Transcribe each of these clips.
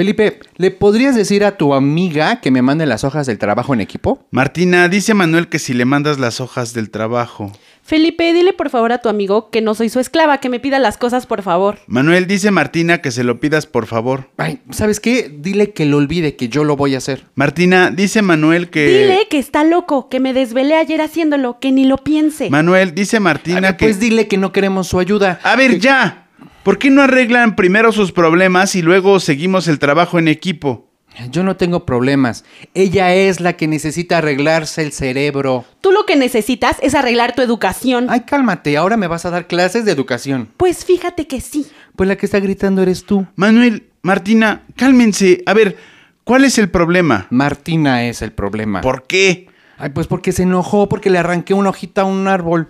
Felipe, ¿le podrías decir a tu amiga que me mande las hojas del trabajo en equipo? Martina, dice Manuel que si le mandas las hojas del trabajo. Felipe, dile por favor a tu amigo que no soy su esclava, que me pida las cosas por favor. Manuel, dice Martina que se lo pidas por favor. Ay, ¿sabes qué? Dile que lo olvide, que yo lo voy a hacer. Martina, dice Manuel que... Dile que está loco, que me desvelé ayer haciéndolo, que ni lo piense. Manuel, dice Martina que... Pues dile que no queremos su ayuda. A ver, Que- ya. ¿Por qué no arreglan primero sus problemas y luego seguimos el trabajo en equipo? Yo no tengo problemas. Ella es la que necesita arreglarse el cerebro. Tú lo que necesitas es arreglar tu educación. Ay, cálmate, ahora me vas a dar clases de educación. Pues fíjate que sí. Pues la que está gritando eres tú. Manuel, Martina, cálmense. A ver, ¿cuál es el problema? Martina es el problema. ¿Por qué? Ay, pues porque se enojó, porque le arranqué una hojita a un árbol.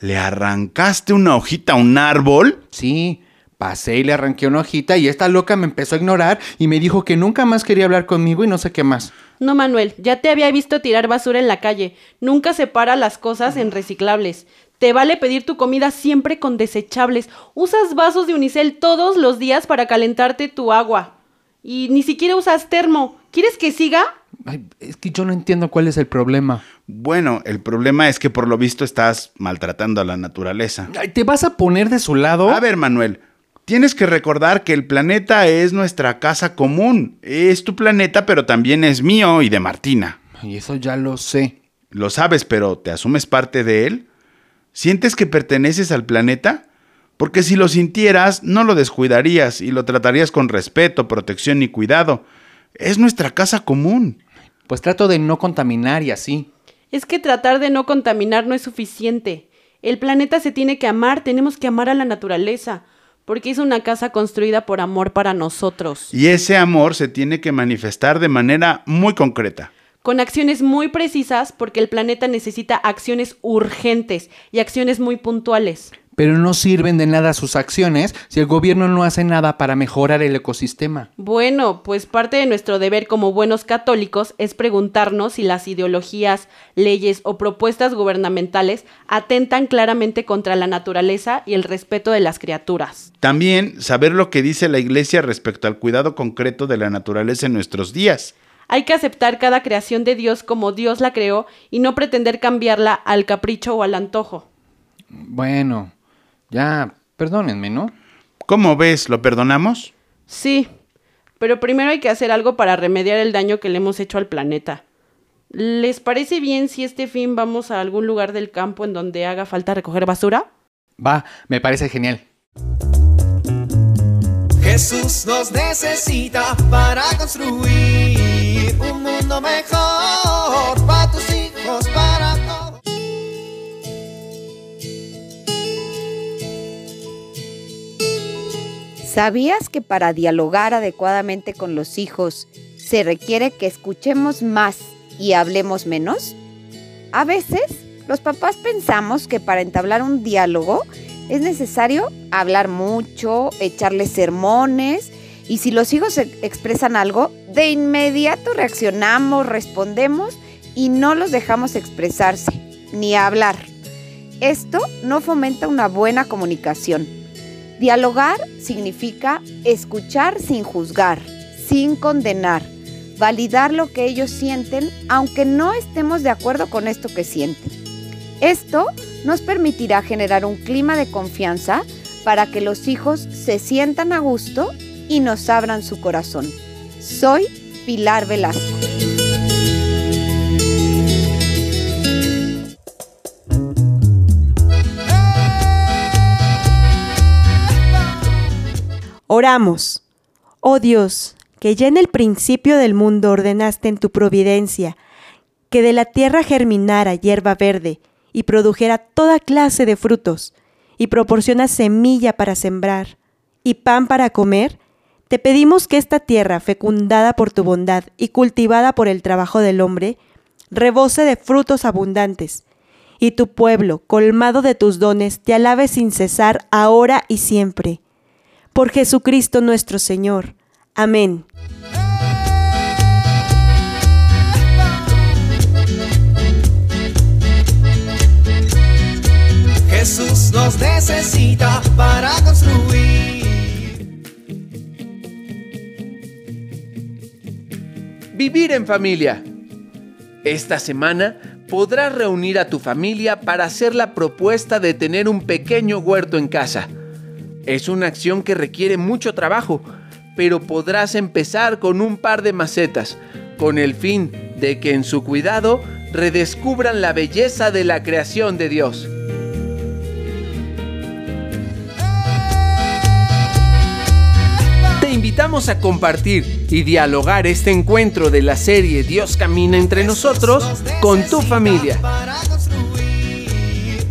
¿Le arrancaste una hojita a un árbol? Sí, pasé y le arranqué una hojita y esta loca me empezó a ignorar y me dijo que nunca más quería hablar conmigo y no sé qué más. No, Manuel, ya te había visto tirar basura en la calle. Nunca separa las cosas en reciclables. Te vale pedir tu comida siempre con desechables. Usas vasos de unicel todos los días para calentarte tu agua. Y ni siquiera usas termo. ¿Quieres que siga? Ay, es que yo no entiendo cuál es el problema. Bueno, el problema es que por lo visto estás maltratando a la naturaleza. ¿Te vas a poner de su lado? A ver, Manuel, tienes que recordar que el planeta es nuestra casa común. Es tu planeta, pero también es mío y de Martina. Y eso ya lo sé. Lo sabes, pero ¿te asumes parte de él? ¿Sientes que perteneces al planeta? Porque si lo sintieras, no lo descuidarías y lo tratarías con respeto, protección y cuidado. Es nuestra casa común. Pues trato de no contaminar y así. Es que tratar de no contaminar no es suficiente. El planeta se tiene que amar, tenemos que amar a la naturaleza, porque es una casa construida por amor para nosotros, Y ese amor se tiene que manifestar de manera muy concreta. con acciones muy precisas, porque el planeta necesita acciones urgentes y acciones muy puntuales. Pero no sirven de nada sus acciones si el gobierno no hace nada para mejorar el ecosistema. Bueno, pues parte de nuestro deber como buenos católicos es preguntarnos si las ideologías, leyes o propuestas gubernamentales atentan claramente contra la naturaleza y el respeto de las criaturas. También saber lo que dice la Iglesia respecto al cuidado concreto de la naturaleza en nuestros días. Hay que aceptar cada creación de Dios como Dios la creó y no pretender cambiarla al capricho o al antojo. Bueno, ya, perdónenme, ¿no? ¿Cómo ves? ¿Lo perdonamos? Sí, pero primero hay que hacer algo para remediar el daño que le hemos hecho al planeta. ¿Les parece bien si este fin vamos a algún lugar del campo en donde haga falta recoger basura? Va, me parece genial. Jesús nos necesita para construir un mundo mejor ¿Sabías que para dialogar adecuadamente con los hijos se requiere que escuchemos más y hablemos menos? A veces, los papás pensamos que para entablar un diálogo es necesario hablar mucho, echarles sermones y si los hijos e- expresan algo, de inmediato reaccionamos, respondemos y no los dejamos expresarse ni hablar. Esto no fomenta una buena comunicación. Dialogar significa escuchar sin juzgar, sin condenar, validar lo que ellos sienten, aunque no estemos de acuerdo con esto que sienten. Esto nos permitirá generar un clima de confianza para que los hijos se sientan a gusto y nos abran su corazón. Soy Pilar Velasco. Oramos. Oh Dios, que ya en el principio del mundo ordenaste en tu providencia que de la tierra germinara hierba verde y produjera toda clase de frutos, y proporciona semilla para sembrar y pan para comer, te pedimos que esta tierra, fecundada por tu bondad y cultivada por el trabajo del hombre, rebose de frutos abundantes, y tu pueblo, colmado de tus dones, te alabe sin cesar ahora y siempre. Por Jesucristo nuestro Señor. Amén. Jesús nos necesita para construir. Vivir en familia. Esta semana podrás reunir a tu familia para hacer la propuesta de tener un pequeño huerto en casa. Es una acción que requiere mucho trabajo, pero podrás empezar con un par de macetas, con el fin de que en su cuidado redescubran la belleza de la creación de Dios. Te invitamos a compartir y dialogar este encuentro de la serie Dios camina entre nosotros con tu familia.